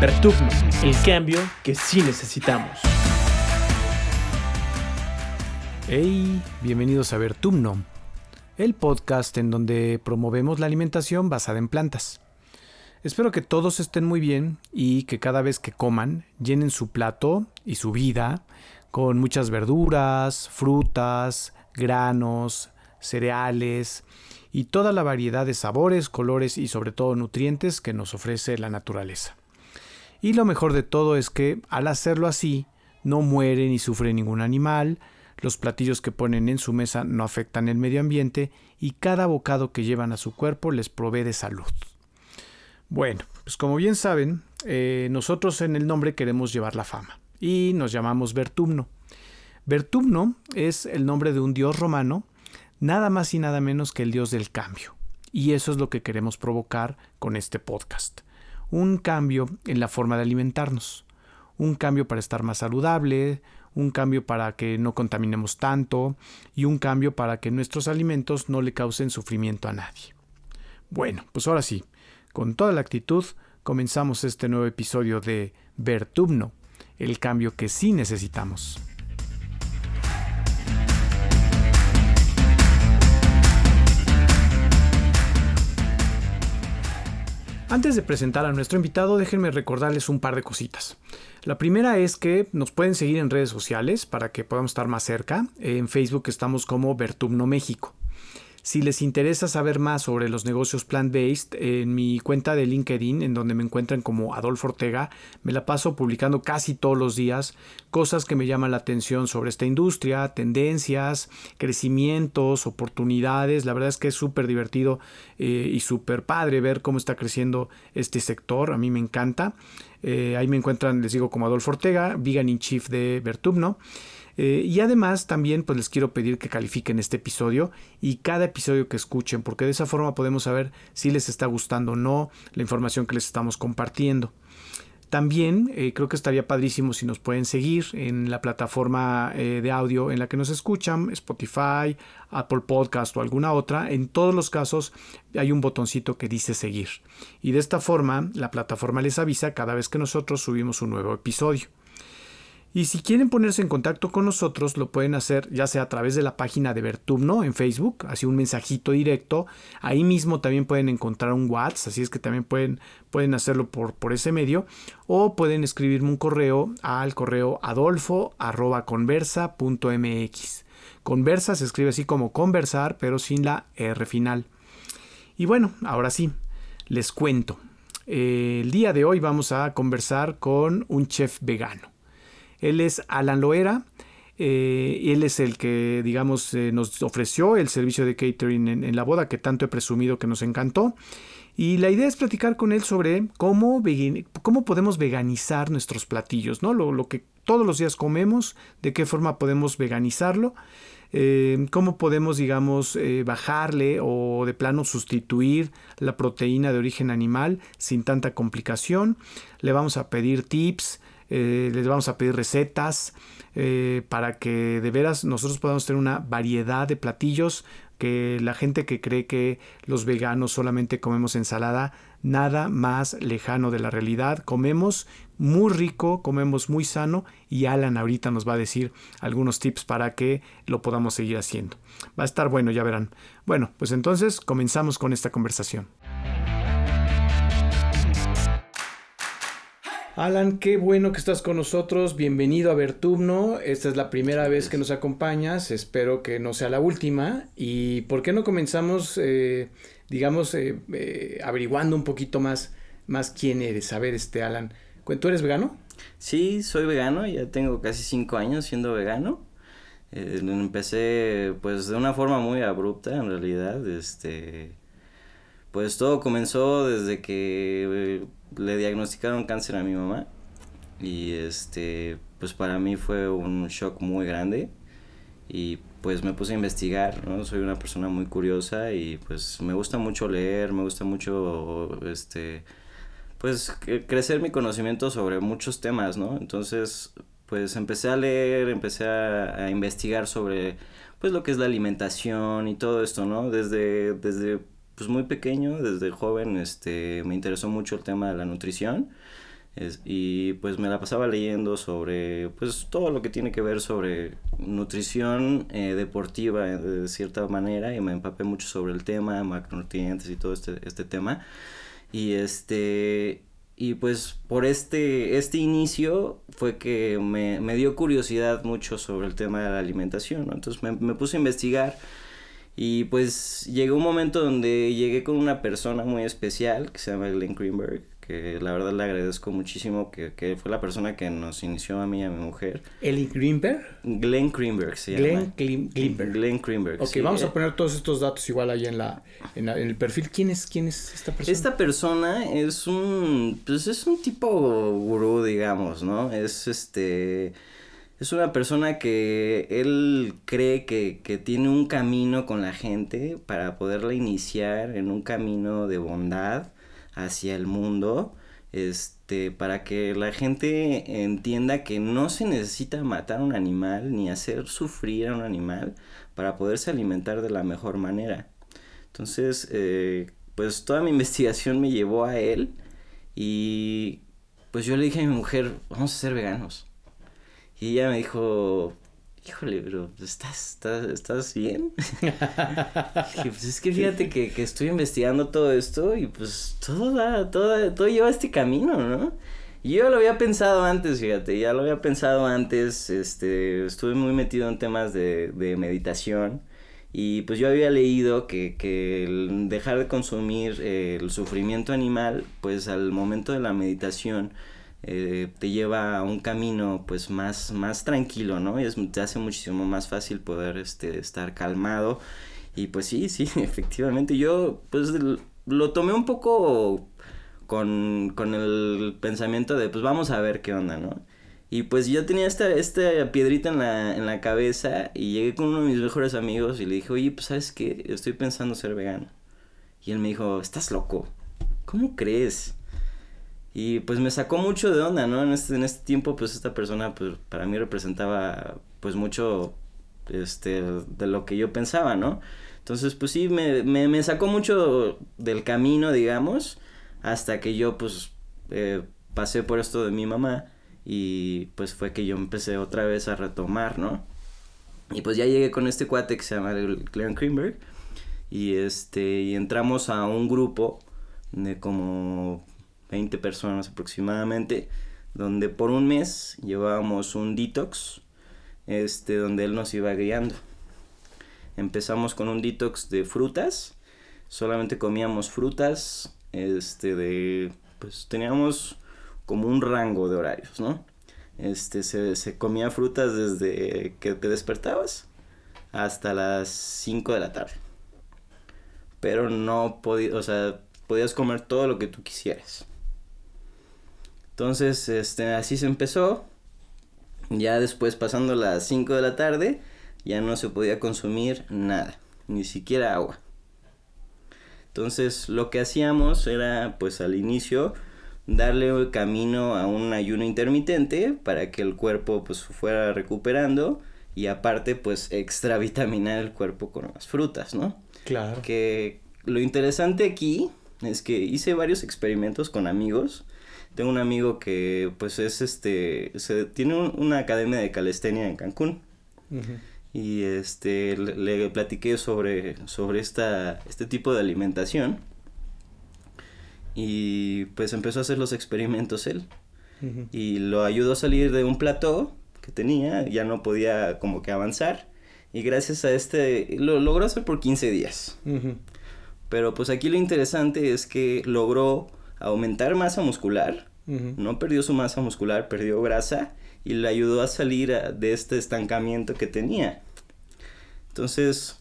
Vertugno, el cambio que sí necesitamos. Hey, bienvenidos a Vertumno, el podcast en donde promovemos la alimentación basada en plantas. Espero que todos estén muy bien y que cada vez que coman llenen su plato y su vida con muchas verduras, frutas, granos, cereales y toda la variedad de sabores, colores y sobre todo nutrientes que nos ofrece la naturaleza. Y lo mejor de todo es que al hacerlo así, no muere ni sufre ningún animal, los platillos que ponen en su mesa no afectan el medio ambiente y cada bocado que llevan a su cuerpo les provee de salud. Bueno, pues como bien saben, eh, nosotros en el nombre queremos llevar la fama y nos llamamos Vertumno. Vertumno es el nombre de un dios romano, nada más y nada menos que el dios del cambio. Y eso es lo que queremos provocar con este podcast un cambio en la forma de alimentarnos, un cambio para estar más saludable, un cambio para que no contaminemos tanto y un cambio para que nuestros alimentos no le causen sufrimiento a nadie. Bueno, pues ahora sí, con toda la actitud, comenzamos este nuevo episodio de Vertumno, el cambio que sí necesitamos. Antes de presentar a nuestro invitado, déjenme recordarles un par de cositas. La primera es que nos pueden seguir en redes sociales para que podamos estar más cerca. En Facebook estamos como Vertumno México. Si les interesa saber más sobre los negocios plant-based, en mi cuenta de LinkedIn, en donde me encuentran como Adolfo Ortega, me la paso publicando casi todos los días cosas que me llaman la atención sobre esta industria, tendencias, crecimientos, oportunidades. La verdad es que es súper divertido eh, y súper padre ver cómo está creciendo este sector. A mí me encanta. Eh, ahí me encuentran, les digo, como Adolfo Ortega, Vegan in Chief de Vertumno. Eh, y además también pues les quiero pedir que califiquen este episodio y cada episodio que escuchen, porque de esa forma podemos saber si les está gustando o no la información que les estamos compartiendo. También eh, creo que estaría padrísimo si nos pueden seguir en la plataforma eh, de audio en la que nos escuchan, Spotify, Apple Podcast o alguna otra. En todos los casos hay un botoncito que dice seguir. Y de esta forma la plataforma les avisa cada vez que nosotros subimos un nuevo episodio. Y si quieren ponerse en contacto con nosotros, lo pueden hacer ya sea a través de la página de Vertumno en Facebook, así un mensajito directo. Ahí mismo también pueden encontrar un WhatsApp, así es que también pueden, pueden hacerlo por, por ese medio. O pueden escribirme un correo al correo adolfo.conversa.mx. Conversa se escribe así como conversar, pero sin la R final. Y bueno, ahora sí, les cuento. Eh, el día de hoy vamos a conversar con un chef vegano. Él es Alan Loera. Eh, él es el que, digamos, eh, nos ofreció el servicio de catering en, la boda que tanto he presumido que nos encantó. Y la idea es platicar con él sobre cómo, cómo podemos veganizar nuestros platillos, ¿no? Lo, que todos los días comemos, de qué forma podemos veganizarlo, eh, cómo podemos, digamos, bajarle o de plano sustituir la proteína de origen animal sin tanta complicación. Le vamos a pedir tips, eh, les vamos a pedir recetas eh, para que de veras nosotros podamos tener una variedad de platillos que la gente que cree que los veganos solamente comemos ensalada, nada más lejano de la realidad. Comemos muy rico, comemos muy sano y Alan ahorita nos va a decir algunos tips para que lo podamos seguir haciendo. Va a estar bueno, ya verán. Bueno, pues entonces comenzamos con esta conversación. Alan, qué bueno que estás con nosotros. Bienvenido a Vertumno. Esta es la primera vez que nos acompañas. Espero que no sea la última. ¿Y por qué no comenzamos, eh, digamos, eh, eh, averiguando un poquito más, más quién eres? A ver, este, Alan, ¿tú eres vegano? Sí, soy vegano. Ya tengo casi cinco años siendo vegano. empecé, pues, de una forma muy abrupta, en realidad. Este, pues todo comenzó desde que le diagnosticaron cáncer a mi mamá y este pues para mí fue un shock muy grande y pues me puse a investigar, ¿no? Soy una persona muy curiosa y pues me gusta mucho leer, me gusta mucho este pues crecer mi conocimiento sobre muchos temas, ¿no? Entonces, pues empecé a leer, empecé a, a, investigar sobre pues lo que es la alimentación y todo esto, ¿no? Desde desde pues muy pequeño, desde joven, este, me interesó mucho el tema de la nutrición. Es, y pues me la pasaba leyendo sobre pues todo lo que tiene que ver sobre nutrición eh, deportiva eh, de cierta manera y me empapé mucho sobre el tema, macronutrientes y todo este, este tema. Y este y pues por este, este inicio fue que me, me, dio curiosidad mucho sobre el tema de la alimentación. Entonces me, puse a investigar y pues llegó un momento donde llegué con una persona muy especial que se llama Glenn Greenberg, que la verdad le agradezco muchísimo, que, que fue la persona que nos inició a mí y a mi mujer. ¿Eli Greenberg? Glenn Greenberg se Glenn llama. Greenberg. Glenn Greenberg. Ok, sí. vamos Eh, a poner todos estos datos igual ahí en la, en, la- en el perfil. ¿Quién es, quién es esta persona? Esta persona es un, pues es un tipo gurú, digamos, ¿no? Es este, es una persona que él cree que, que tiene un camino con la gente para poderla iniciar en un camino de bondad hacia el mundo, este, para que la gente entienda que no se necesita matar a un animal ni hacer sufrir a un animal para poderse alimentar de la mejor manera. Entonces, eh, pues toda mi investigación me llevó a él y pues yo le dije a mi mujer, vamos a ser veganos. Y ella me dijo, híjole, pero ¿estás, estás, estás bien? Dije, pues es que fíjate que, que estoy investigando todo esto y pues todo, da- todo, todo lleva este camino, ¿no? Y yo lo había pensado antes, fíjate, ya lo había pensado antes, este, estuve muy metido en temas de, de meditación y pues yo había leído que, que el dejar de consumir eh, el sufrimiento animal, pues al momento de la meditación eh, te lleva a un camino pues más, más tranquilo, ¿no? Es, te hace muchísimo más fácil poder este, estar calmado. Y pues sí, sí, efectivamente. Yo pues lo tomé un poco con, con el pensamiento de pues vamos a ver qué onda, ¿no? Y pues yo tenía esta, esta piedrita en la, en la cabeza y llegué con uno de mis mejores amigos y le dije, oye, pues sabes qué, estoy pensando ser vegano. Y él me dijo, estás loco, ¿cómo crees? Y pues me sacó mucho de onda, ¿no? En este, en este tiempo, pues esta persona, pues para mí representaba, pues mucho, este, de lo que yo pensaba, ¿no? Entonces, pues sí, me, me, me sacó mucho del camino, digamos, hasta que yo, pues, eh, pasé por esto de mi mamá y pues fue que yo empecé otra vez a retomar, ¿no? Y pues ya llegué con este cuate que se llama Glenn Greenberg y este, y entramos a un grupo de como 20 personas aproximadamente, donde por un mes llevábamos un detox, este, donde él nos iba guiando. Empezamos con un detox de frutas, solamente comíamos frutas, este, de, pues teníamos como un rango de horarios, ¿no? Este, se, se comía frutas desde que te despertabas hasta las 5 de la tarde. Pero no podías, o sea, podías comer todo lo que tú quisieras. Entonces, este, así se empezó. Ya después, pasando las 5 de la tarde, ya no se podía consumir nada, ni siquiera agua. Entonces, lo que hacíamos era, pues al inicio, darle camino a un ayuno intermitente para que el cuerpo pues fuera recuperando y aparte pues extravitaminar el cuerpo con las frutas, ¿no? Claro. Que lo interesante aquí es que hice varios experimentos con amigos. Tengo un amigo que pues es este, se, tiene un- una academia de calistenia en Cancún. Y este le, le platiqué sobre sobre esta este tipo de alimentación. Y pues empezó a hacer los experimentos él. Y lo ayudó a salir de un plató que tenía, ya no podía como que avanzar. Y gracias a este lo logró hacer por 15 días. Pero pues aquí lo interesante es que logró aumentar masa muscular, no perdió su masa muscular, perdió grasa y le ayudó a salir a- de este estancamiento que tenía. Entonces,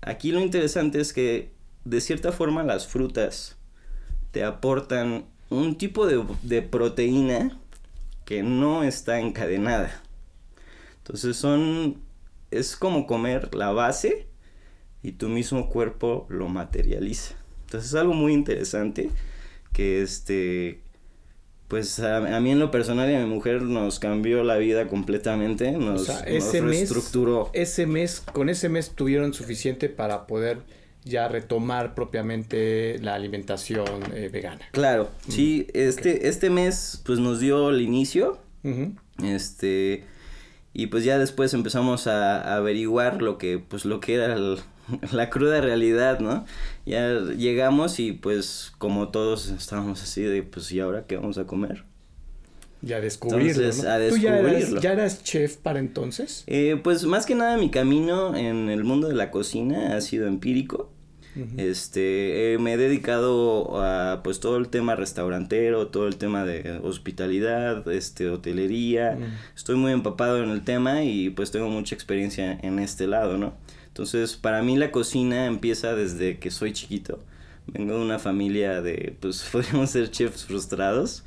aquí lo interesante es que de cierta forma las frutas te aportan un tipo de, de proteína que no está encadenada. Entonces son, es como comer la base y tu mismo cuerpo lo materializa. Entonces es algo muy interesante que este, pues a, a mí en lo personal y a mi mujer nos cambió la vida completamente, nos, sea, nos ese mes- reestructuró. Ese mes, con ese mes tuvieron suficiente para poder ya retomar propiamente la alimentación eh, vegana. Claro, sí, este, este mes pues nos dio el inicio, este, y pues ya después empezamos a, averiguar lo que, pues lo que era la cruda realidad, ¿no? Ya llegamos y pues como todos estábamos así de, pues ¿y ahora qué vamos a comer? Y a descubrirlo, ¿Tú ya eras, chef para entonces? Eh, pues más que nada mi camino en el mundo de la cocina ha sido empírico. Este, eh, me he dedicado a pues todo el tema restaurantero, todo el tema de hospitalidad, este, hotelería. Estoy muy empapado en el tema y pues tengo mucha experiencia en este lado, ¿no? Entonces, para mí la cocina empieza desde que soy chiquito vengo de una familia de, pues podríamos ser chefs frustrados.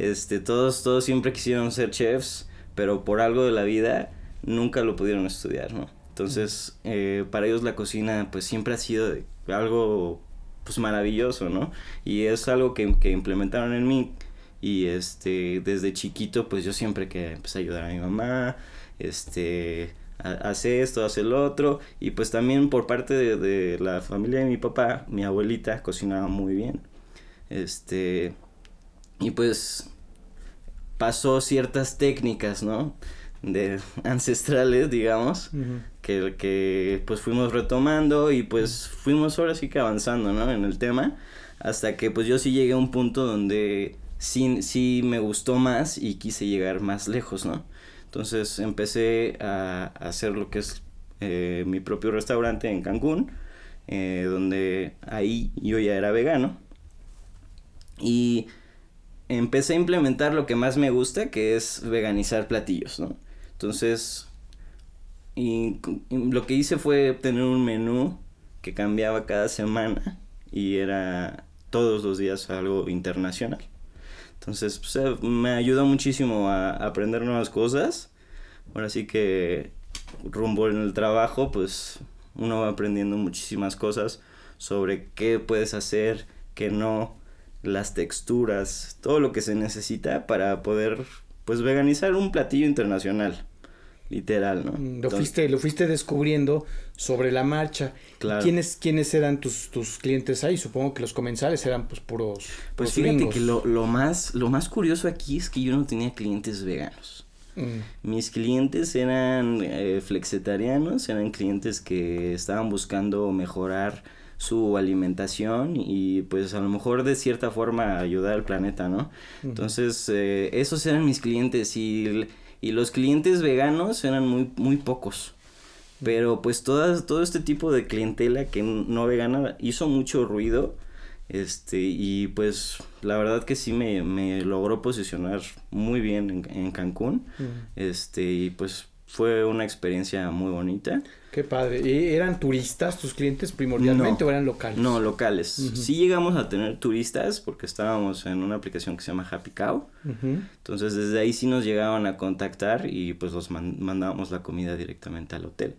Este, todos, todos siempre quisieron ser chefs, pero por algo de la vida nunca lo pudieron estudiar, ¿no? Entonces, eh, para ellos la cocina, pues siempre ha sido algo, pues maravilloso, ¿no? Y es algo que, que implementaron en mí. Y este, desde chiquito, pues yo siempre que empecé a ayudar a mi mamá, este, hace esto, hace lo otro. Y pues también por parte de, la familia de mi papá, mi abuelita cocinaba muy bien. Este, y pues pasó ciertas técnicas, ¿no? De ancestrales, digamos, que, que pues fuimos retomando y pues fuimos ahora sí que avanzando, ¿no? En el tema, hasta que pues yo sí llegué a un punto donde sí, sí me gustó más y quise llegar más lejos, ¿no? Entonces empecé a, hacer lo que es eh, mi propio restaurante en Cancún, eh, donde ahí yo ya era vegano. Y empecé a implementar lo que más me gusta, que es veganizar platillos, ¿no? Entonces, y, lo que hice fue tener un menú que cambiaba cada semana y era todos los días algo internacional. Entonces, pues, eh, me ayudó muchísimo a aprender nuevas cosas. Ahora sí que rumbo en el trabajo, pues uno va aprendiendo muchísimas cosas sobre qué puedes hacer, qué no, las texturas, todo lo que se necesita para poder pues veganizar un platillo internacional literal, ¿no? Mm, lo fuiste, lo fuiste descubriendo sobre la marcha. Claro. ¿Quiénes, ¿Quiénes eran tus, tus clientes ahí? Supongo que los comensales eran pues puros. Pues fíjate que lo, lo, más, lo más curioso aquí es que yo no tenía clientes veganos. Mm. Mis clientes eran eh, flexetarianos, eran clientes que estaban buscando mejorar su alimentación y pues a lo mejor de cierta forma ayudar al planeta, ¿no? Entonces, eh, esos eran mis clientes y y los clientes veganos eran muy, muy pocos. Pero pues todas, todo este tipo de clientela que no vegana hizo mucho ruido. Este, y pues la verdad que sí me, me logró posicionar muy bien en, en Cancún. Este, y pues fue una experiencia muy bonita. Qué padre. ¿Y eran turistas tus clientes primordialmente o eran locales? No, locales. Sí llegamos a tener turistas porque estábamos en una aplicación que se llama Happy Cow. Entonces desde ahí sí nos llegaban a contactar y pues los mandábamos la comida directamente al hotel.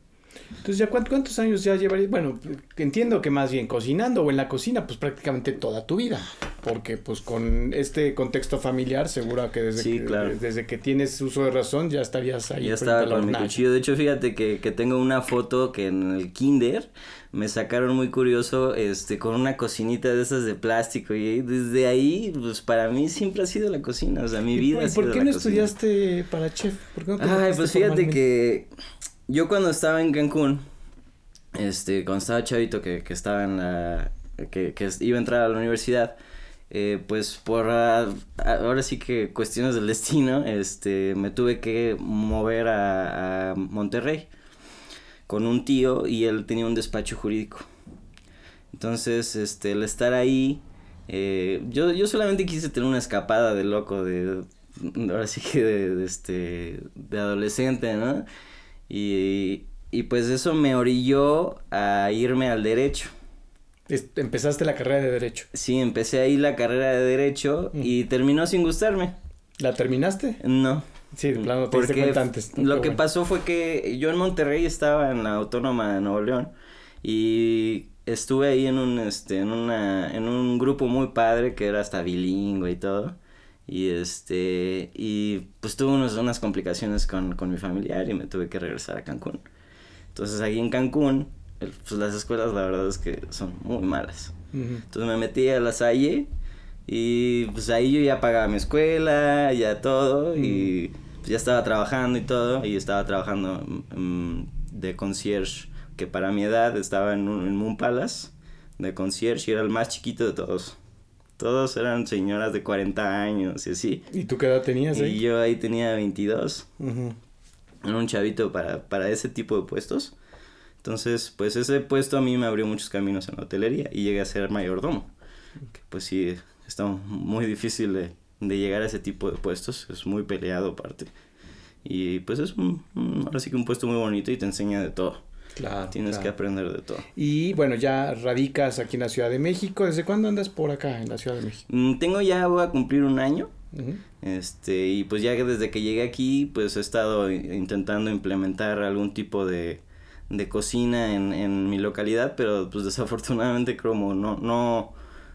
Entonces, ¿ya cuántos años ya llevarías? Bueno, entiendo que más bien cocinando o en la cocina, pues prácticamente toda tu vida. Porque pues con este contexto familiar, seguro que desde, que, desde que tienes uso de razón ya estarías ahí. Ya estaba con mi cuchillo. De hecho, fíjate que, que tengo una foto que en el kinder me sacaron muy curioso, este, con una cocinita de esas de plástico y desde ahí, pues para mí siempre ha sido la cocina, o sea, mi vida ¿Y por, qué no estudiaste para chef? ¿Por qué no Ay, pues fíjate que yo cuando estaba en Cancún, este, cuando estaba chavito que, que estaba en la, que, que iba a entrar a la universidad, eh, pues por ahora sí que cuestiones del destino, este, me tuve que mover a, a, Monterrey con un tío y él tenía un despacho jurídico. Entonces, este, el estar ahí, eh, yo, yo solamente quise tener una escapada de loco, de, ahora sí que de, este, de adolescente, ¿no? Y, y pues eso me orilló a irme al derecho. Empezaste la carrera de derecho. Sí, empecé ahí la carrera de derecho y terminó sin gustarme. ¿La terminaste? No. Sí, de plano, te Porque antes. Lo que pasó fue que yo en Monterrey estaba en la Autónoma de Nuevo León y estuve ahí en un este en una en un grupo muy padre que era hasta bilingüe y todo. Y este, y pues tuve unos, unas complicaciones con, con mi familiar y me tuve que regresar a Cancún. Entonces ahí en Cancún, pues las escuelas la verdad es que son muy malas. Entonces me metí a la Salle y pues ahí yo ya pagaba mi escuela, ya todo y pues ya estaba trabajando y todo y estaba trabajando mm, de concierge que para mi edad estaba en, un, en Moon Palace de concierge y era el más chiquito de todos. Todos eran señoras de 40 años y así. ¿Y tú qué edad tenías ahí? Y yo ahí tenía 22. Era un chavito para, para ese tipo de puestos. Entonces, pues ese puesto a mí me abrió muchos caminos en la hotelería y llegué a ser mayordomo. Que pues sí, está muy difícil de, de, llegar a ese tipo de puestos. Es muy peleado aparte. Y pues es un, ahora sí que un puesto muy bonito y te enseña de todo. Claro. Tienes que aprender de todo. Y bueno, ya radicas aquí en la Ciudad de México. ¿Desde cuándo andas por acá en la Ciudad de México? Mm, tengo ya, voy a cumplir un año. Este, y pues ya desde que llegué aquí, pues he estado intentando implementar algún tipo de, de cocina en, en mi localidad, pero pues desafortunadamente como no, no,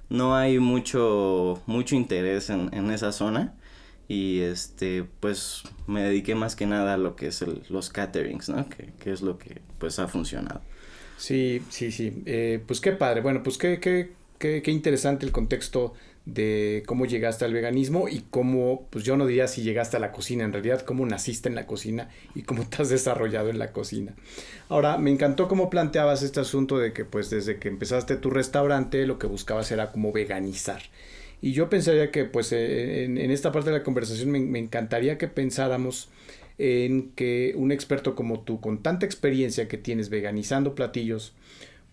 no hay mucho, mucho interés en, en esa zona y este pues me dediqué más que nada a lo que es el, los caterings, ¿no? Que, que, es lo que pues ha funcionado. Sí, sí, sí. Eh, pues qué padre. Bueno, pues qué, qué, qué, qué interesante el contexto de cómo llegaste al veganismo y cómo, pues yo no diría si llegaste a la cocina, en realidad cómo naciste en la cocina y cómo te has desarrollado en la cocina. Ahora, me encantó cómo planteabas este asunto de que pues desde que empezaste tu restaurante lo que buscabas era como veganizar. Y yo pensaría que pues eh, en, esta parte de la conversación me, me, encantaría que pensáramos en que un experto como tú, con tanta experiencia que tienes veganizando platillos,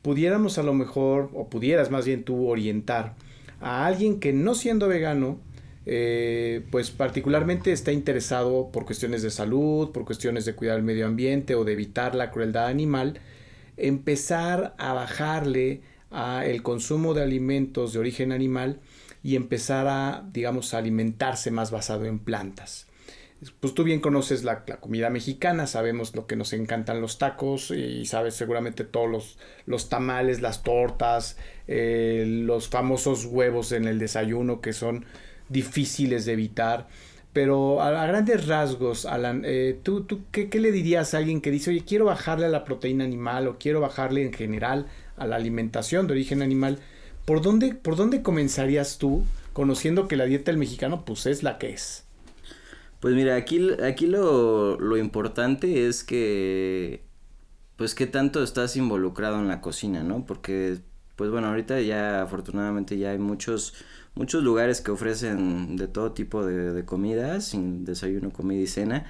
pudiéramos a lo mejor, o pudieras más bien tú orientar a alguien que no siendo vegano, eh, pues particularmente está interesado por cuestiones de salud, por cuestiones de cuidar el medio ambiente o de evitar la crueldad animal, empezar a bajarle a el consumo de alimentos de origen animal y empezar a, digamos, a alimentarse más basado en plantas. Pues tú bien conoces la, comida mexicana, sabemos lo que nos encantan los tacos y sabes seguramente todos los, los tamales, las tortas, eh, los famosos huevos en el desayuno que son difíciles de evitar. Pero a, grandes rasgos, Alan, eh, ¿tú, tú qué, qué, le dirías a alguien que dice, oye, quiero bajarle a la proteína animal o quiero bajarle en general a la alimentación de origen animal? ¿Por dónde, ¿Por dónde comenzarías tú conociendo que la dieta del mexicano pues es la que es? Pues mira, aquí, aquí lo, lo importante es que pues qué tanto estás involucrado en la cocina, ¿no? Porque pues bueno, ahorita ya afortunadamente ya hay muchos muchos lugares que ofrecen de todo tipo de, comidas, sin desayuno, comida y cena,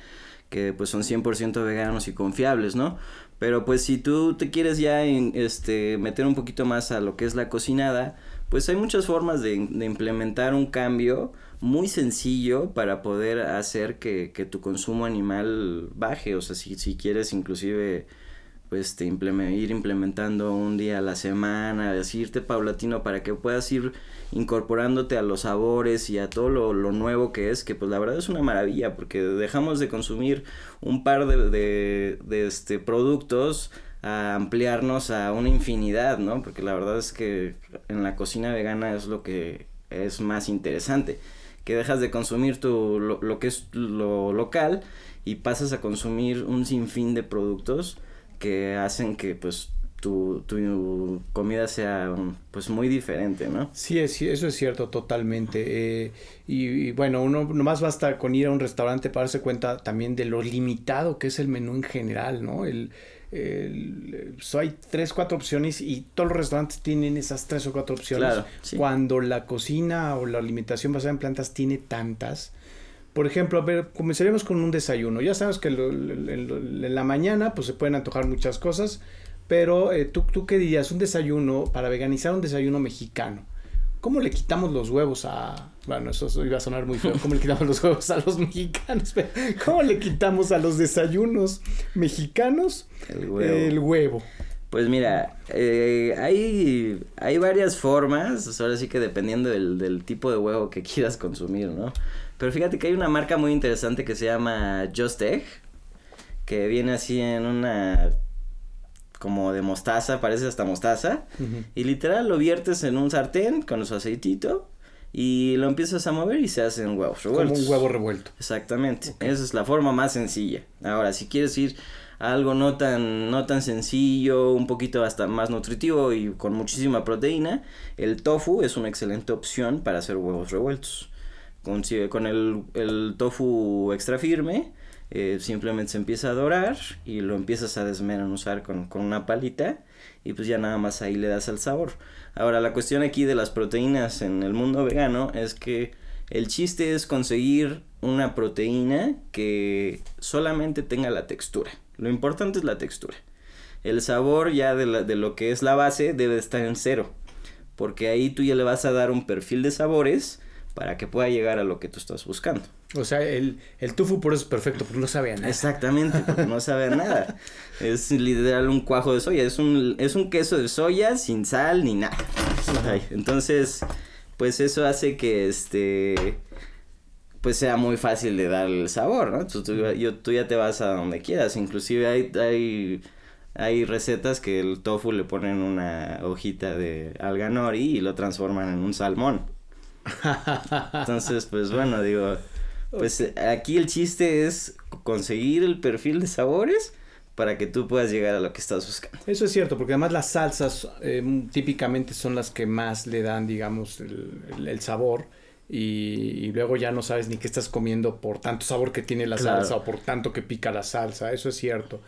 que pues son 100% veganos y confiables, ¿no? Pero pues si tú te quieres ya este, meter un poquito más a lo que es la cocinada, pues hay muchas formas de, implementar un cambio muy sencillo para poder hacer que, que, tu consumo animal baje. O sea, si, si quieres inclusive pues te ir implementando un día a la semana, así irte paulatino para que puedas ir incorporándote a los sabores y a todo lo, lo, nuevo que es, que pues la verdad es una maravilla, porque dejamos de consumir un par de, de, de este, productos a ampliarnos a una infinidad, ¿no? Porque la verdad es que en la cocina vegana es lo que es más interesante, que dejas de consumir tu, lo, lo que es lo local y pasas a consumir un sinfín de productos que hacen que pues tu, tu comida sea pues muy diferente, ¿no? Sí, es, eso es cierto totalmente. Eh, y, y, bueno, uno nomás basta con ir a un restaurante para darse cuenta también de lo limitado que es el menú en general, ¿no? El, el, so hay tres, cuatro opciones y todos los restaurantes tienen esas tres o cuatro opciones. Claro, sí. Cuando la cocina o la alimentación basada en plantas tiene tantas. Por ejemplo, a ver, comenzaríamos con un desayuno. Ya sabes que lo, en, en la mañana pues se pueden antojar muchas cosas, pero eh, ¿tú, ¿tú qué dirías? Un desayuno, para veganizar un desayuno mexicano. ¿Cómo le quitamos los huevos a... Bueno, eso iba a sonar muy feo. ¿Cómo le quitamos los huevos a los mexicanos? ¿Cómo le quitamos a los desayunos mexicanos el huevo? El huevo. Pues mira, eh, hay, hay varias formas, ahora sí que dependiendo del, del, tipo de huevo que quieras consumir, ¿no? Pero fíjate que hay una marca muy interesante que se llama Just Egg, que viene así en una como de mostaza, parece hasta mostaza, uh -huh. y literal lo viertes en un sartén con su aceitito y lo empiezas a mover y se hacen huevos revueltos. Como un huevo revuelto. Exactamente, okay. esa es la forma más sencilla. Ahora, si quieres ir algo no tan, no tan sencillo, un poquito hasta más nutritivo y con muchísima proteína, el tofu es una excelente opción para hacer huevos revueltos. Con, con el, el tofu extra firme, eh, simplemente se empieza a dorar y lo empiezas a desmenuzar con, con una palita y pues ya nada más ahí le das el sabor. Ahora la cuestión aquí de las proteínas en el mundo vegano es que el chiste es conseguir una proteína que solamente tenga la textura. Lo importante es la textura. El sabor ya de, de lo que es la base debe estar en cero. Porque ahí tú ya le vas a dar un perfil de sabores para que pueda llegar a lo que tú estás buscando. O sea, el, el tofu por eso es perfecto, porque no sabe a nada. Exactamente, porque no sabe a nada. Es literal un cuajo de soya, es un, es un queso de soya sin sal ni nada. entonces, pues eso hace que este pues sea muy fácil de dar el sabor, ¿no? Tú, tú, yo, tú ya te vas a donde quieras, inclusive hay, hay, hay recetas que el tofu le ponen una hojita de alga nori y lo transforman en un salmón. Entonces, pues bueno, digo, pues aquí el chiste es conseguir el perfil de sabores para que tú puedas llegar a lo que estás buscando. Eso es cierto, porque además las salsas eh, típicamente son las que más le dan, digamos, el, el, el sabor. Y, y, luego ya no sabes ni qué estás comiendo por tanto sabor que tiene la claro. salsa o por tanto que pica la salsa, eso es cierto.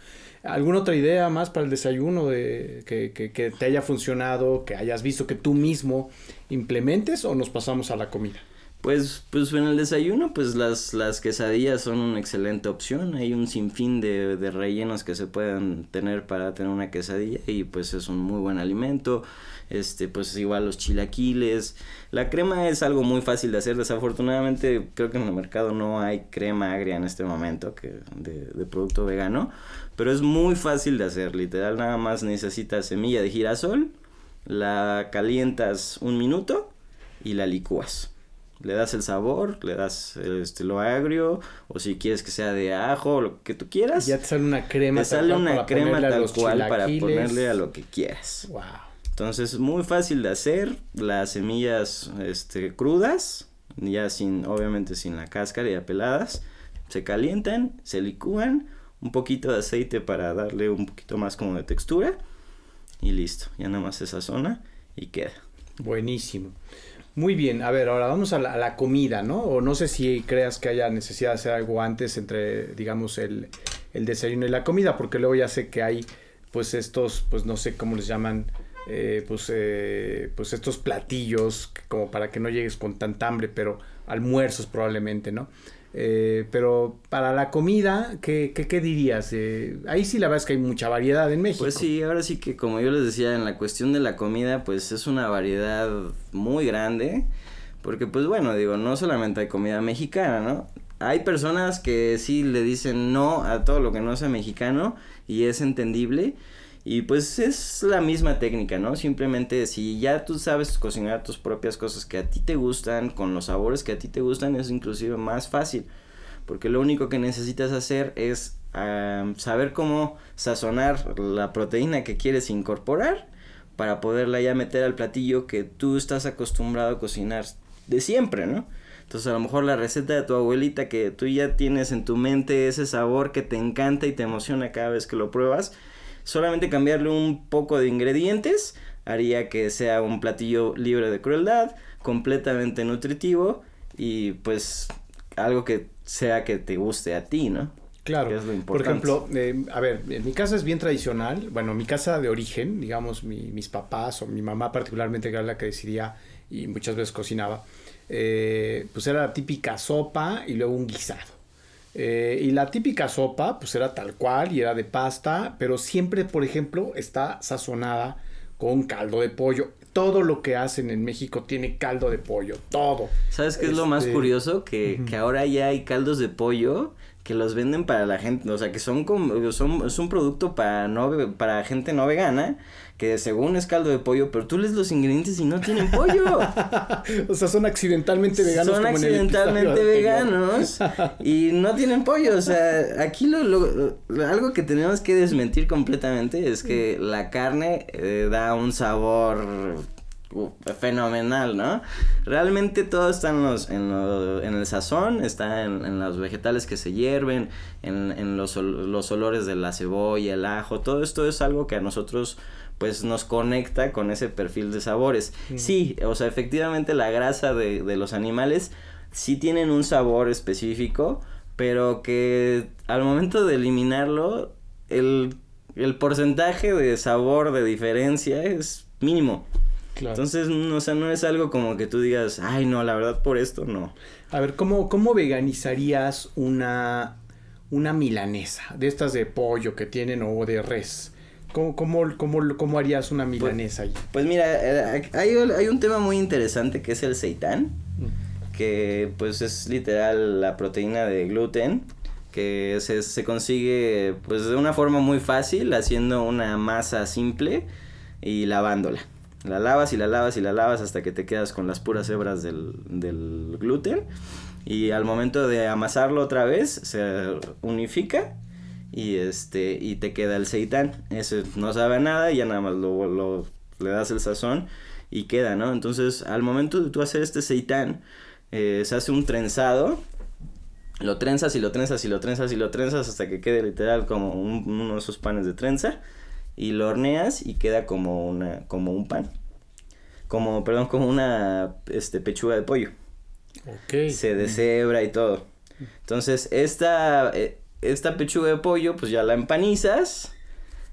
¿Alguna otra idea más para el desayuno de, que, que, que te haya funcionado, que hayas visto que tú mismo implementes o nos pasamos a la comida? Pues, pues en el desayuno, pues las, las quesadillas son una excelente opción. Hay un sinfín de, de rellenos que se pueden tener para tener una quesadilla y pues es un muy buen alimento. Este, pues igual los chilaquiles. La crema es algo muy fácil de hacer. Desafortunadamente creo que en el mercado no hay crema agria en este momento que de, de producto vegano. Pero es muy fácil de hacer. Literal, nada más necesitas semilla de girasol. La calientas un minuto y la licúas le das el sabor, le das este lo agrio o si quieres que sea de ajo, lo que tú quieras. Ya te sale una crema. Te sale una crema tal cual para ponerle a lo que quieras. Wow. Entonces es muy fácil de hacer, las semillas este crudas, ya sin obviamente sin la cáscara ya peladas, se calientan, se licúan, un poquito de aceite para darle un poquito más como de textura y listo, ya nada más se sazona y queda. Buenísimo. Muy bien, a ver, ahora vamos a la, a la, comida, ¿no? O no sé si creas que haya necesidad de hacer algo antes entre, digamos, el, el desayuno y la comida, porque luego ya sé que hay, pues, estos, pues, no sé cómo les llaman, eh, pues, eh, pues, estos platillos, como para que no llegues con tanta hambre, pero almuerzos probablemente, ¿no? Eh, pero para la comida, ¿qué, qué, qué dirías? Eh, ahí sí la verdad es que hay mucha variedad en México. Pues sí, ahora sí que como yo les decía, en la cuestión de la comida, pues es una variedad muy grande. Porque pues bueno, digo, no solamente hay comida mexicana, ¿no? Hay personas que sí le dicen no a todo lo que no sea mexicano y es entendible. Y pues es la misma técnica, ¿no? Simplemente si ya tú sabes cocinar tus propias cosas que a ti te gustan, con los sabores que a ti te gustan, es inclusive más fácil. Porque lo único que necesitas hacer es saber cómo sazonar la proteína que quieres incorporar para poderla ya meter al platillo que tú estás acostumbrado a cocinar de siempre, ¿no? Entonces a lo mejor la receta de tu abuelita que tú ya tienes en tu mente ese sabor que te encanta y te emociona cada vez que lo pruebas, solamente cambiarle un poco de ingredientes haría que sea un platillo libre de crueldad, completamente nutritivo y pues algo que sea que te guste a ti, ¿no? Claro. Es Por ejemplo, eh, a ver, en mi casa es bien tradicional. Bueno, mi casa de origen, digamos, mi, mis papás o mi mamá particularmente, que era la que decidía y muchas veces cocinaba, eh, pues era la típica sopa y luego un guisado. Eh, y la típica sopa, pues era tal cual y era de pasta, pero siempre, por ejemplo, está sazonada con caldo de pollo. Todo lo que hacen en México tiene caldo de pollo, todo. ¿Sabes qué es este... lo más curioso? Que, uh -huh. que ahora ya hay caldos de pollo que los venden para la gente, o sea, que son como, son, es un producto para no, para gente no vegana, que según es caldo de pollo, pero tú lees los ingredientes y no tienen pollo. o sea, son accidentalmente veganos. Son accidentalmente veganos y no tienen pollo, o sea, aquí lo, lo, lo, algo que tenemos que desmentir completamente es que la carne eh, da un sabor fenomenal, ¿no? Realmente todo está en, los, en, en el sazón, está en, en, los vegetales que se hierven, en, en los, los, olores de la cebolla, el ajo, todo esto es algo que a nosotros pues nos conecta con ese perfil de sabores. Sí, o sea, efectivamente la grasa de, de los animales sí tienen un sabor específico, pero que al momento de eliminarlo, el, el porcentaje de sabor de diferencia es mínimo. Entonces, no, o sea, no es algo como que tú digas, ay, no, la verdad por esto no. A ver, ¿cómo, cómo veganizarías una, una milanesa? De estas de pollo que tienen o de res. ¿Cómo, cómo, cómo, cómo harías una Pues, milanesa ahí? Pues mira, eh, hay, hay un tema muy interesante que es el seitán, que pues es literal la proteína de gluten, que se, se consigue pues de una forma muy fácil haciendo una masa simple y lavándola. La lavas y la lavas y la lavas hasta que te quedas con las puras hebras del, del gluten. Y al momento de amasarlo otra vez, se unifica y este y te queda el seitán. Ese no sabe a nada, ya nada más lo, lo, le das el sazón y queda, ¿no? Entonces, al momento de tú hacer este seitán, eh, se hace un trenzado. Lo trenzas y lo trenzas y lo trenzas y lo trenzas hasta que quede literal como un, uno de esos panes de trenza y lo horneas y queda como una como un pan. Como, perdón, como una este pechuga de pollo. Ok. Se deshebra y todo. Entonces, esta eh, esta pechuga de pollo pues ya la empanizas,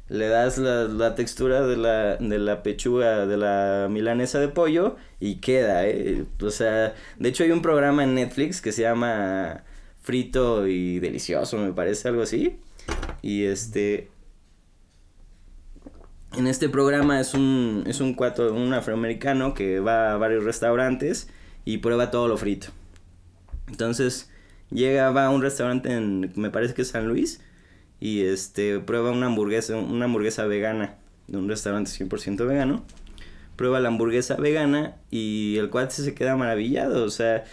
le das la, la textura de la, de la pechuga de la milanesa de pollo y queda, ¿eh? O sea, de hecho hay un programa en Netflix que se llama Frito y Delicioso, me parece, algo así. Y este... En este programa es un, es un cuatro, un afroamericano que va a varios restaurantes y prueba todo lo frito. Entonces, llega, va a un restaurante en, me parece que es San Luis, y este, prueba una hamburguesa, una hamburguesa vegana, de un restaurante 100% vegano, prueba la hamburguesa vegana y el cuate se queda maravillado, o sea,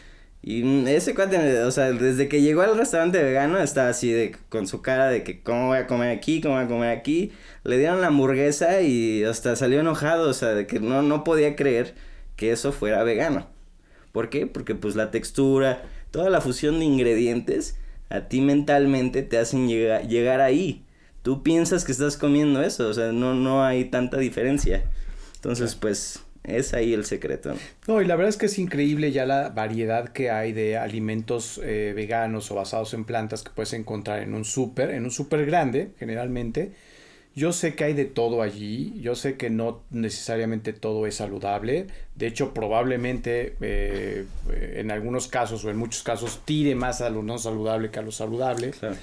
y ese cuate, o sea, desde que llegó al restaurante vegano estaba así de, con su cara de que cómo voy a comer aquí, cómo voy a comer aquí, le dieron la hamburguesa y hasta salió enojado, o sea, de que no, no podía creer que eso fuera vegano. ¿Por qué? Porque pues la textura, toda la fusión de ingredientes a ti mentalmente te hacen llega, llegar ahí. Tú piensas que estás comiendo eso, o sea, no, no hay tanta diferencia. Entonces, pues, es ahí el secreto. No, y la verdad es que es increíble ya la variedad que hay de alimentos eh, veganos o basados en plantas que puedes encontrar en un súper, en un súper grande, generalmente. Yo sé que hay de todo allí, yo sé que no necesariamente todo es saludable, de hecho probablemente eh, en algunos casos o en muchos casos tire más a lo no saludable que a lo saludable. Claro.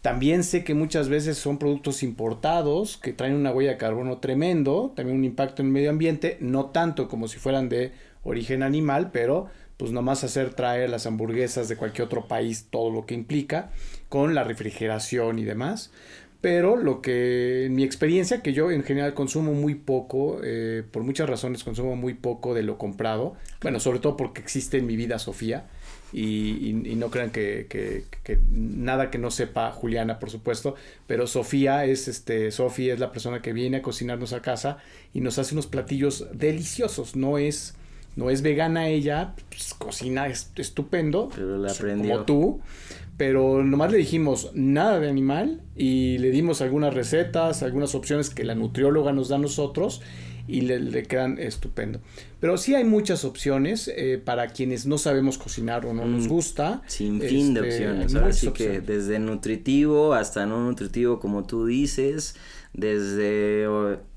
También sé que muchas veces son productos importados que traen una huella de carbono tremendo, también un impacto en el medio ambiente, no tanto como si fueran de origen animal, pero pues nomás hacer traer las hamburguesas de cualquier otro país, todo lo que implica, con la refrigeración y demás pero lo que en mi experiencia que yo en general consumo muy poco eh, por muchas razones consumo muy poco de lo comprado bueno sobre todo porque existe en mi vida Sofía y, y, y no crean que, que, que, nada que no sepa Juliana por supuesto pero Sofía es este Sofía es la persona que viene a cocinarnos a casa y nos hace unos platillos deliciosos. No es no es vegana ella pues, cocina es, estupendo pero la aprendió como tú pero nomás le dijimos nada de animal y le dimos algunas recetas, algunas opciones que la nutrióloga nos da a nosotros y le, le quedan estupendo. Pero sí hay muchas opciones eh, para quienes no sabemos cocinar o no nos gusta. Sin fin este, de opciones. Ahora sí opciones. que desde nutritivo hasta no nutritivo, como tú dices, desde,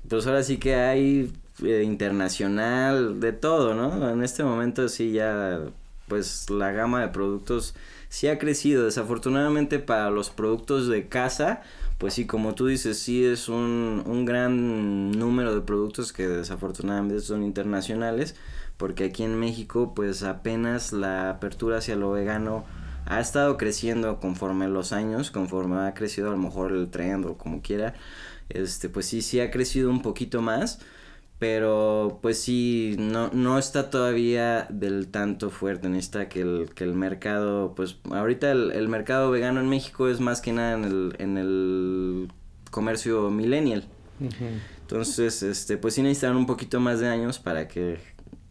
pues ahora sí que hay eh, internacional, de todo, ¿no? En este momento sí ya, pues la gama de productos sí ha crecido. Desafortunadamente para los productos de casa, pues sí, como tú dices, sí es un, un gran número de productos que desafortunadamente son internacionales, porque aquí en México pues apenas la apertura hacia lo vegano ha estado creciendo conforme los años, conforme ha crecido a lo mejor el trend o como quiera, este pues sí, sí ha crecido un poquito más pero pues sí, no, no está todavía del tanto fuerte, necesita que el, que el mercado, pues ahorita el, el mercado vegano en México es más que nada en el, en el comercio millennial. Uh -huh. Entonces, este, pues sí necesitan un poquito más de años para que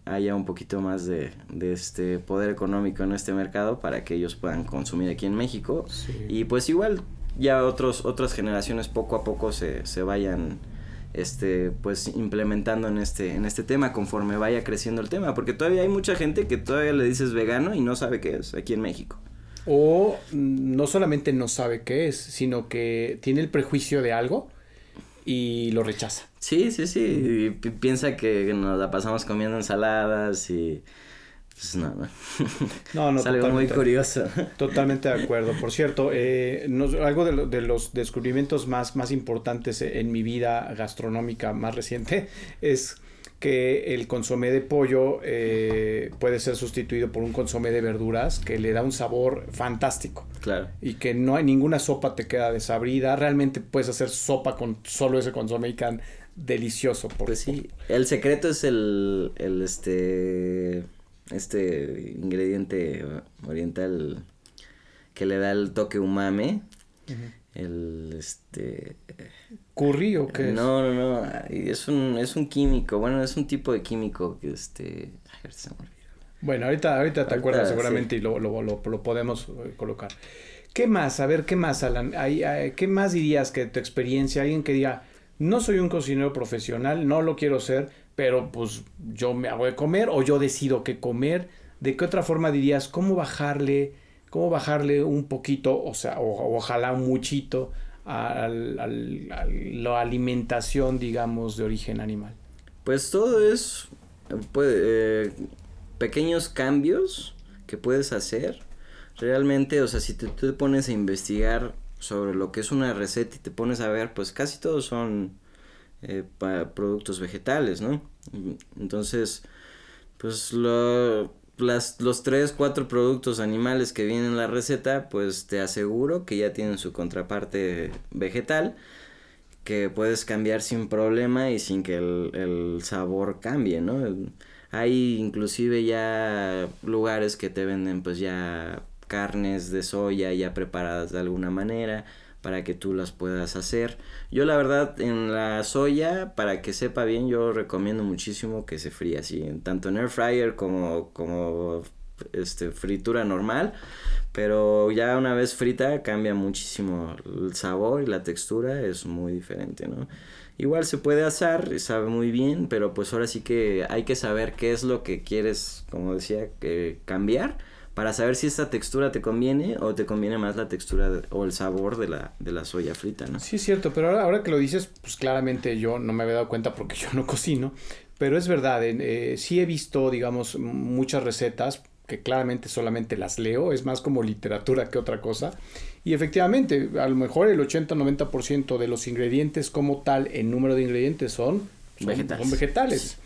haya un poquito más de, de, este poder económico en este mercado para que ellos puedan consumir aquí en México y pues igual ya otros otras generaciones poco a poco se, se vayan este pues implementando en este en este tema conforme vaya creciendo el tema porque todavía hay mucha gente que todavía le dices vegano y no sabe qué es aquí en México o no solamente no sabe qué es sino que tiene el prejuicio de algo y lo rechaza. Sí, sí, sí. piensa que nos la pasamos comiendo ensaladas y. Pues no, no. No, es algo muy curioso. Totalmente de acuerdo. Por cierto, eh, algo de, de, los descubrimientos más, más importantes en mi vida gastronómica más reciente es que el consomé de pollo eh, puede ser sustituido por un consomé de verduras que le da un sabor fantástico. Claro. Y que no hay ninguna sopa te queda desabrida. Realmente puedes hacer sopa con solo ese consomé y quedan delicioso. Por, pues sí, el secreto es el, el este, este ingrediente oriental que le da el toque umami el este curry o qué no no no es un es un químico bueno es un tipo de químico que este bueno ahorita ahorita te acuerdas seguramente y lo, lo, lo, podemos eh, colocar. Qué más a ver qué más Alan qué más dirías que tu experiencia alguien que diga no soy un cocinero profesional no lo quiero ser pero pues yo me hago de comer o yo decido qué comer de qué otra forma dirías cómo bajarle cómo bajarle un poquito, o sea, o, ojalá un muchito a, la alimentación, digamos, de origen animal. Pues todo es eh, pequeños cambios que puedes hacer. Realmente, o sea, si tú te pones a investigar sobre lo que es una receta y te pones a ver, pues casi todos son eh, productos vegetales, ¿no? Entonces, pues lo, los tres, cuatro productos animales que vienen en la receta, pues te aseguro que ya tienen su contraparte vegetal, que puedes cambiar sin problema y sin que el, el sabor cambie, ¿no? Hay inclusive ya lugares que te venden pues ya carnes de soya ya preparadas de alguna manera para que tú las puedas hacer. Yo la verdad en la soya, para que sepa bien, yo recomiendo muchísimo que se fría así, tanto en air fryer como, como este, fritura normal. Pero ya una vez frita cambia muchísimo el sabor y la textura es muy diferente, ¿no? Igual se puede asar, sabe muy bien, pero pues ahora sí que hay que saber qué es lo que quieres, como decía, que cambiar para saber si esta textura te conviene o te conviene más la textura o el sabor de la, de la soya frita, ¿no? Sí, es cierto, pero ahora, ahora que lo dices, pues claramente yo no me había dado cuenta porque yo no cocino, pero es verdad, eh, sí he visto, digamos, muchas recetas que claramente solamente las leo, es más como literatura que otra cosa. Y efectivamente, a lo mejor el 80-90% de los ingredientes como tal, en número de ingredientes son, vegetales. Son vegetales.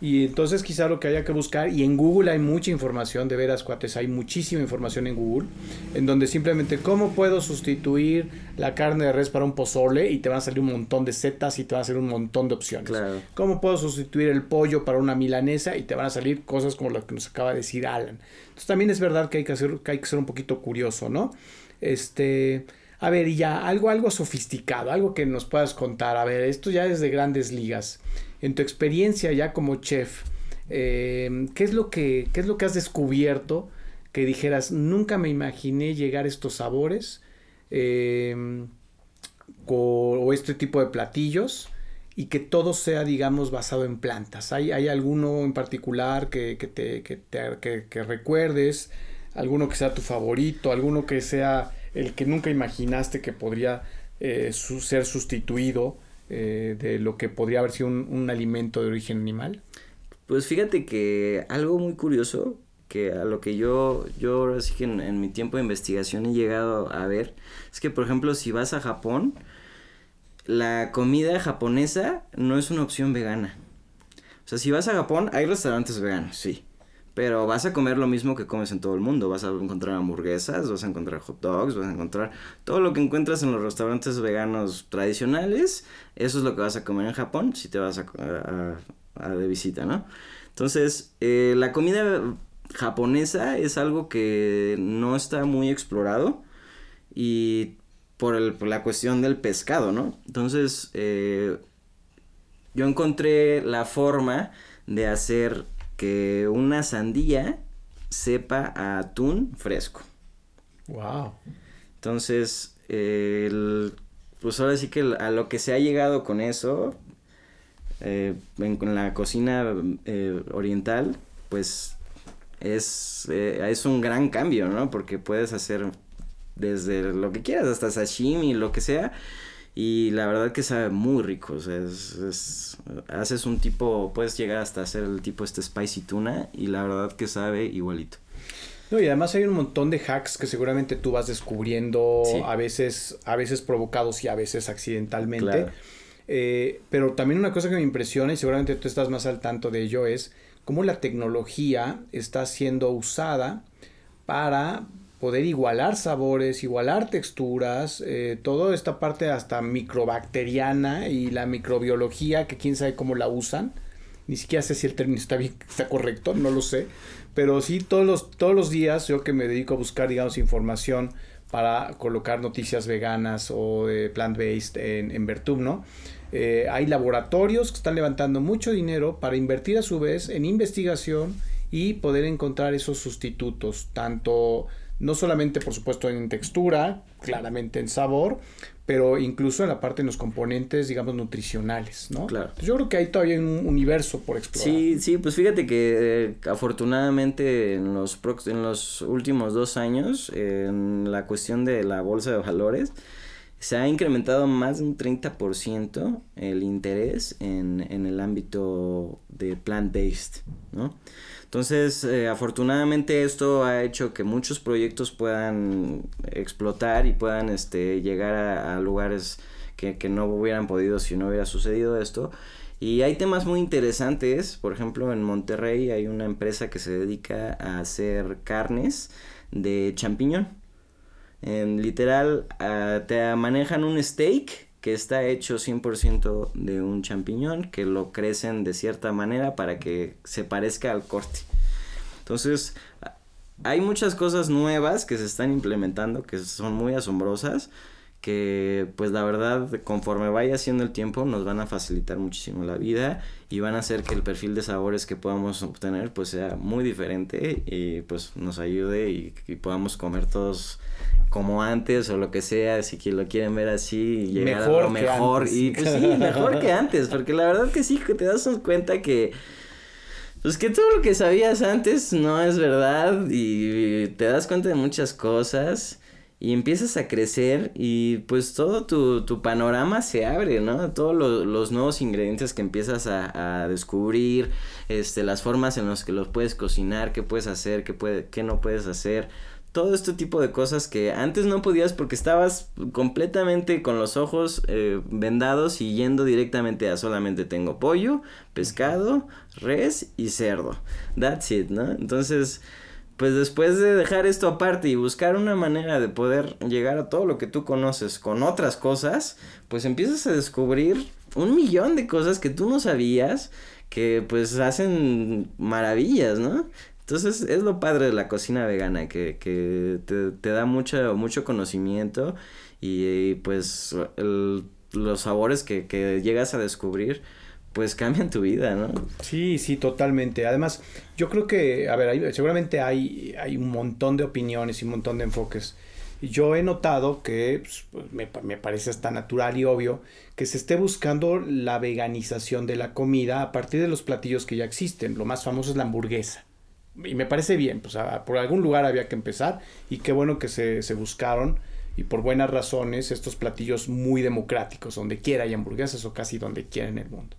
Y entonces quizá lo que haya que buscar, y en Google hay mucha información, de veras cuates, hay muchísima información en Google, en donde simplemente cómo puedo sustituir la carne de res para un pozole y te van a salir un montón de setas y te van a salir un montón de opciones. Cómo puedo sustituir el pollo para una milanesa y te van a salir cosas como lo que nos acaba de decir Alan. Entonces también es verdad que hay que, hacer, que hay que ser un poquito curioso, ¿no? Este... A ver, y ya, algo, algo sofisticado, algo que nos puedas contar. A ver, esto ya es de grandes ligas en tu experiencia ya como chef, eh, ¿qué, es lo que, ¿qué es lo que has descubierto que dijeras, nunca me imaginé llegar a estos sabores eh, o este tipo de platillos? y que todo sea, digamos, basado en plantas. ¿Hay, hay alguno en particular que, te, que, recuerdes? ¿Alguno que sea tu favorito? ¿Alguno que sea el que nunca imaginaste que podría eh, ser sustituido eh, de lo que podría haber sido un, alimento de origen animal? Pues fíjate que algo muy curioso que a lo que yo, yo ahora sí que en, mi tiempo de investigación he llegado a ver, es que por ejemplo si vas a Japón, la comida japonesa no es una opción vegana. O sea, si vas a Japón, hay restaurantes veganos, sí. Pero vas a comer lo mismo que comes en todo el mundo. Vas a encontrar hamburguesas, vas a encontrar hot dogs, vas a encontrar todo lo que encuentras en los restaurantes veganos tradicionales. Eso es lo que vas a comer en Japón si te vas a, de visita, ¿no? Entonces, eh, la comida japonesa es algo que no está muy explorado y por, el, por la cuestión del pescado, ¿no? Entonces, eh, yo encontré la forma de hacer que una sandía sepa a atún fresco. Wow. Entonces, el, pues ahora sí que a lo que se ha llegado con eso, eh, en, la cocina eh, oriental, pues es, eh, es un gran cambio, ¿no? Porque puedes hacer desde lo que quieras, hasta sashimi, lo que sea. Y la verdad que sabe muy rico, o sea, es, haces un tipo, puedes llegar hasta hacer el tipo este spicy tuna y la verdad que sabe igualito. No, y además hay un montón de hacks que seguramente tú vas descubriendo, a veces, a veces provocados y a veces accidentalmente. Eh, pero también una cosa que me impresiona y seguramente tú estás más al tanto de ello es cómo la tecnología está siendo usada para poder igualar sabores, igualar texturas, eh, toda esta parte hasta microbacteriana y la microbiología, que quién sabe cómo la usan. Ni siquiera sé si el término está bien, está correcto, no lo sé. Pero sí, todos los, todos los días yo que me dedico a buscar, digamos, información para colocar noticias veganas o de plant-based en, en ¿no? Eh, hay laboratorios que están levantando mucho dinero para invertir a su vez en investigación y poder encontrar esos sustitutos, tanto no solamente por supuesto en textura, claramente en sabor, pero incluso en la parte de los componentes, digamos, nutricionales, ¿no? Claro. yo creo que hay todavía un universo por explorar. Sí, sí, pues fíjate que eh, afortunadamente en los, en los últimos dos años, en la cuestión de la bolsa de valores, se ha incrementado más de un 30% el interés en, en, el ámbito de plant-based, ¿no? Entonces, eh, afortunadamente esto ha hecho que muchos proyectos puedan explotar y puedan este, llegar a, lugares que, que, no hubieran podido si no hubiera sucedido esto. Y hay temas muy interesantes, por ejemplo, en Monterrey hay una empresa que se dedica a hacer carnes de champiñón. En literal, ah, te manejan un steak que está hecho 100% de un champiñón, que lo crecen de cierta manera para que se parezca al corte. Entonces, hay muchas cosas nuevas que se están implementando que son muy asombrosas que pues la verdad conforme vaya haciendo el tiempo nos van a facilitar muchísimo la vida y van a hacer que el perfil de sabores que podamos obtener pues sea muy diferente y pues nos ayude y, podamos comer todos como antes o lo que sea, si que lo quieren ver así y llegar mejor a lo mejor y pues sí, mejor que antes, porque la verdad que sí que te das cuenta que pues que todo lo que sabías antes no es verdad y te das cuenta de muchas cosas y empiezas a crecer y pues todo tu, tu panorama se abre, ¿no? Todos los nuevos ingredientes que empiezas a, a, descubrir, este, las formas en las que los puedes cocinar, qué puedes hacer, qué, puede, qué no puedes hacer. Todo este tipo de cosas que antes no podías porque estabas completamente con los ojos eh, vendados y yendo directamente a solamente tengo pollo, pescado, res y cerdo. That's it, ¿no? Entonces pues después de dejar esto aparte y buscar una manera de poder llegar a todo lo que tú conoces con otras cosas, pues empiezas a descubrir un millón de cosas que tú no sabías que pues hacen maravillas, ¿no? Entonces es lo padre de la cocina vegana, que, que te, te da mucho, mucho conocimiento y, pues los sabores que, que llegas a descubrir pues cambian tu vida, ¿no? Sí, sí, totalmente. Además, yo creo que, a ver, seguramente hay, hay un montón de opiniones y un montón de enfoques. Yo he notado que pues, pues, me, me, parece hasta natural y obvio que se esté buscando la veganización de la comida a partir de los platillos que ya existen. Lo más famoso es la hamburguesa. Y me parece bien, pues por algún lugar había que empezar y qué bueno que se, se buscaron y por buenas razones estos platillos muy democráticos, donde quiera hay hamburguesas o casi donde quiera en el mundo.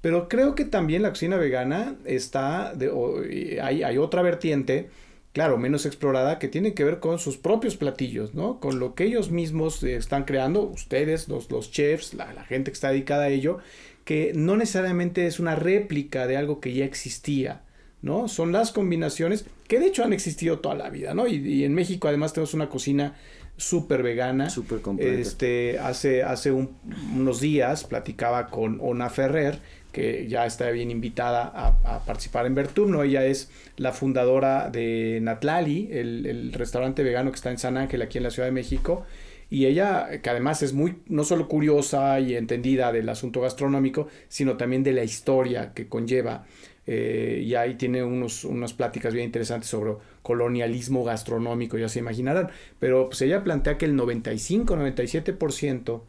Pero creo que también la cocina vegana está, de, hay, hay, otra vertiente, claro, menos explorada, que tiene que ver con sus propios platillos, ¿no? Con lo que ellos mismos eh, están creando, ustedes, los, los chefs, la, la, gente que está dedicada a ello, que no necesariamente es una réplica de algo que ya existía, ¿no? Son las combinaciones que de hecho han existido toda la vida, ¿no? Y, y en México además tenemos una cocina súper vegana. Súper completa. Este, hace, hace un, unos días platicaba con Ona Ferrer, que ya está bien invitada a, participar en Vertumno. Ella es la fundadora de Natlali, el, restaurante vegano que está en San Ángel, aquí en la Ciudad de México. Y ella, que además es muy, no solo curiosa y entendida del asunto gastronómico, sino también de la historia que conlleva. Eh, y ahí tiene unos, unas pláticas bien interesantes sobre colonialismo gastronómico, ya se imaginarán. Pero pues ella plantea que el 95-97%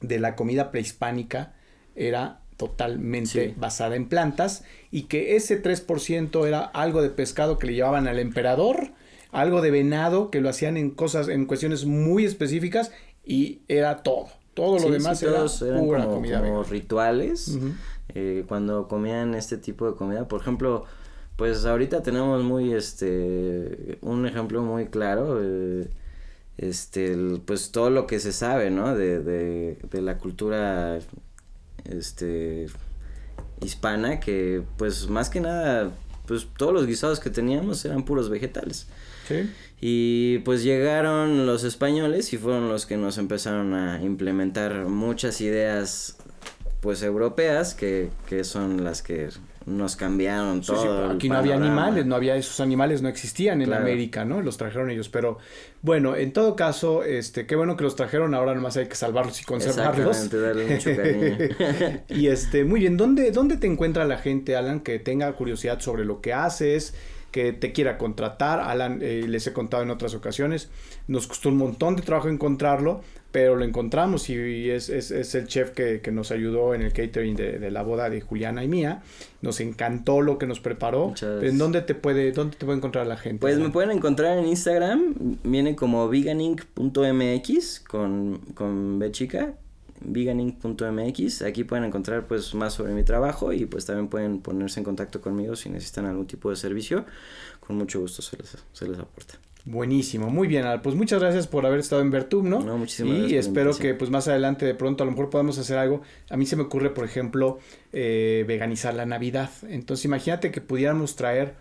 de la comida prehispánica era totalmente basada en plantas y que ese 3% era algo de pescado que le llevaban al emperador, algo de venado que lo hacían en cosas, en cuestiones muy específicas y era todo. Todo lo demás era pura como, comida como rituales. Eh, cuando comían este tipo de comida, por ejemplo, pues ahorita tenemos muy este un ejemplo muy claro eh, este pues todo lo que se sabe no de, de, de la cultura este hispana que pues más que nada pues todos los guisados que teníamos eran puros vegetales. Sí. Y pues llegaron los españoles y fueron los que nos empezaron a implementar muchas ideas pues europeas que, que son las que nos cambiaron todo. aquí no había animales, no había esos animales, no existían en América, ¿no? Los trajeron ellos, pero bueno, en todo caso, este, qué bueno que los trajeron, ahora nomás hay que salvarlos y conservarlos. darle mucho cariño. y este, muy bien, ¿dónde, ¿dónde te encuentra la gente, Alan, que tenga curiosidad sobre lo que haces? Que te quiera contratar. Alan, eh, les he contado en otras ocasiones, nos costó un montón de trabajo encontrarlo, pero lo encontramos y, es, es, es, el chef que, que, nos ayudó en el catering de, de, la boda de Juliana y mía. Nos encantó lo que nos preparó. ¿En dónde te puede, dónde te puede encontrar la gente? Pues me pueden encontrar en Instagram, viene como veganinc.mx con, con B chica, veganinc.mx. Aquí pueden encontrar pues más sobre mi trabajo y pues también pueden ponerse en contacto conmigo si necesitan algún tipo de servicio. Con mucho gusto se les, se les aporta. Buenísimo, muy bien. Pues muchas gracias por haber estado en Vertum, ¿no? No, muchísimas y espero que pues más adelante de pronto a lo mejor podamos hacer algo. A mí se me ocurre, por ejemplo, eh, veganizar la Navidad. Entonces imagínate que pudiéramos traer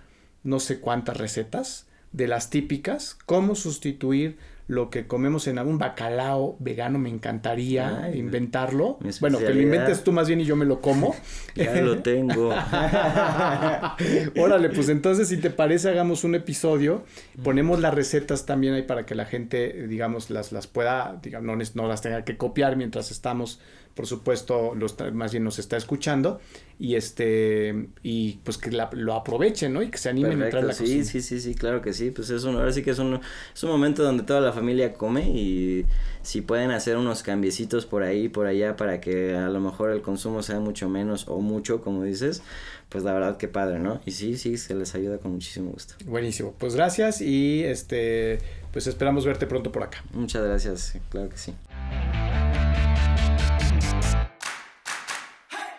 no sé cuántas recetas de las típicas, cómo sustituir lo que comemos en algún bacalao vegano, me encantaría inventarlo. Bueno, que lo inventes tú más bien y yo me lo como. ya lo tengo. Órale, pues entonces si te parece hagamos un episodio, ponemos las recetas también ahí para que la gente, digamos, las, las pueda, digamos, no, no las tenga que copiar mientras estamos por supuesto, los, más bien nos está escuchando y este y pues que lo aprovechen, ¿no? Y que se animen a entrar a la sí, Sí, sí, sí, claro que sí. Pues es un, ahora sí que es un, es un momento donde toda la familia come y si pueden hacer unos cambiecitos por ahí por allá para que a lo mejor el consumo sea mucho menos o mucho, como dices, pues la verdad que padre, ¿no? Y sí, sí, se les ayuda con muchísimo gusto. Buenísimo. Pues gracias y este pues esperamos verte pronto por acá. Muchas gracias, claro que sí.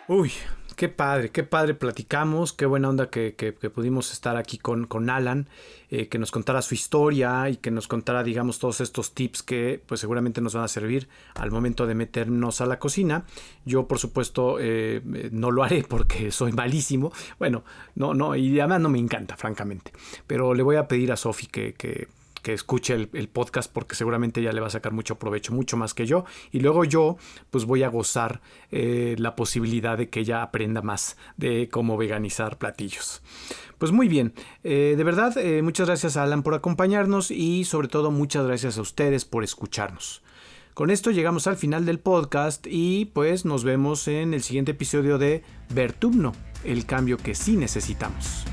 Uy, qué padre, qué padre platicamos, qué buena onda que, pudimos estar aquí con, con Alan, eh, que nos contara su historia y que nos contara, digamos, todos estos tips que pues seguramente nos van a servir al momento de meternos a la cocina. Yo, por supuesto, eh, no lo haré porque soy malísimo. Bueno, no, no, y además no me encanta, francamente. Pero le voy a pedir a Sofi que, que que escuche el, podcast porque seguramente ella le va a sacar mucho provecho, mucho más que yo. Y luego yo pues voy a gozar eh, la posibilidad de que ella aprenda más de cómo veganizar platillos. Pues muy bien, eh, de verdad eh, muchas gracias a Alan por acompañarnos y sobre todo muchas gracias a ustedes por escucharnos. Con esto llegamos al final del podcast y pues nos vemos en el siguiente episodio de Vertumno, el cambio que sí necesitamos.